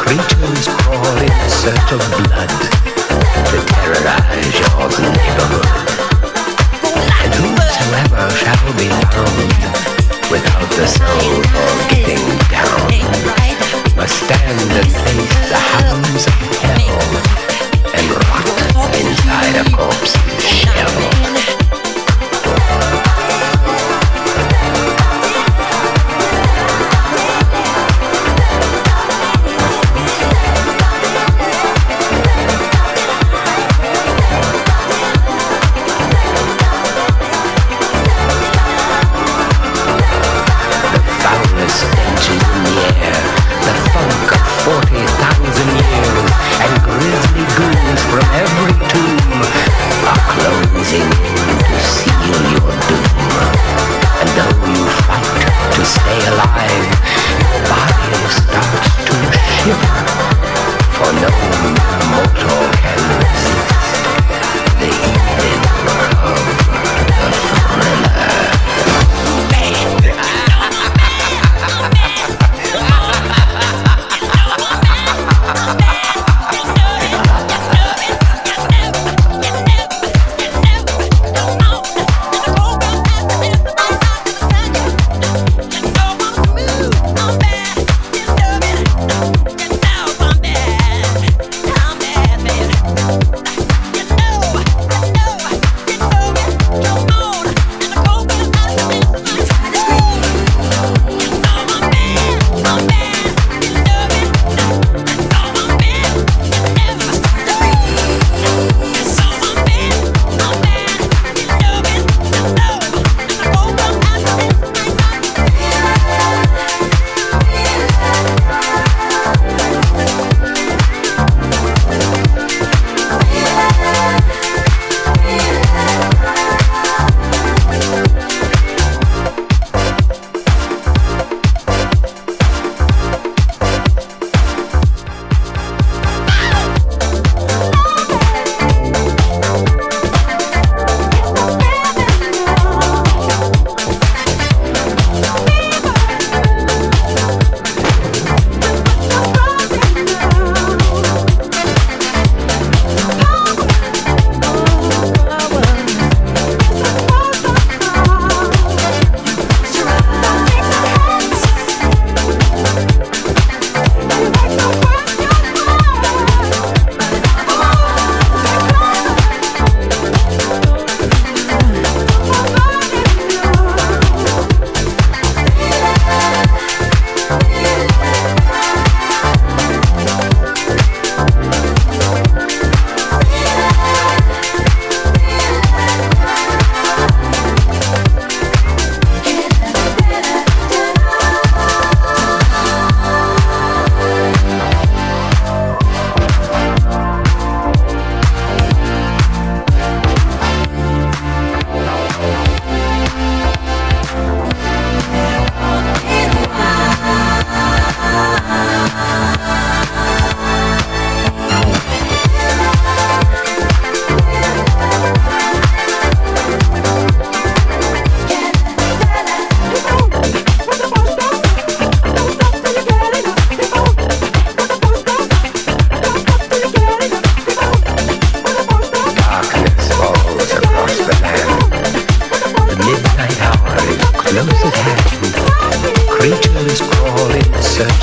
Creatures crawl in search of blood to terrorize your neighborhood. And whosoever shall be found without the soul for getting down must stand and face the hounds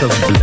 of blood.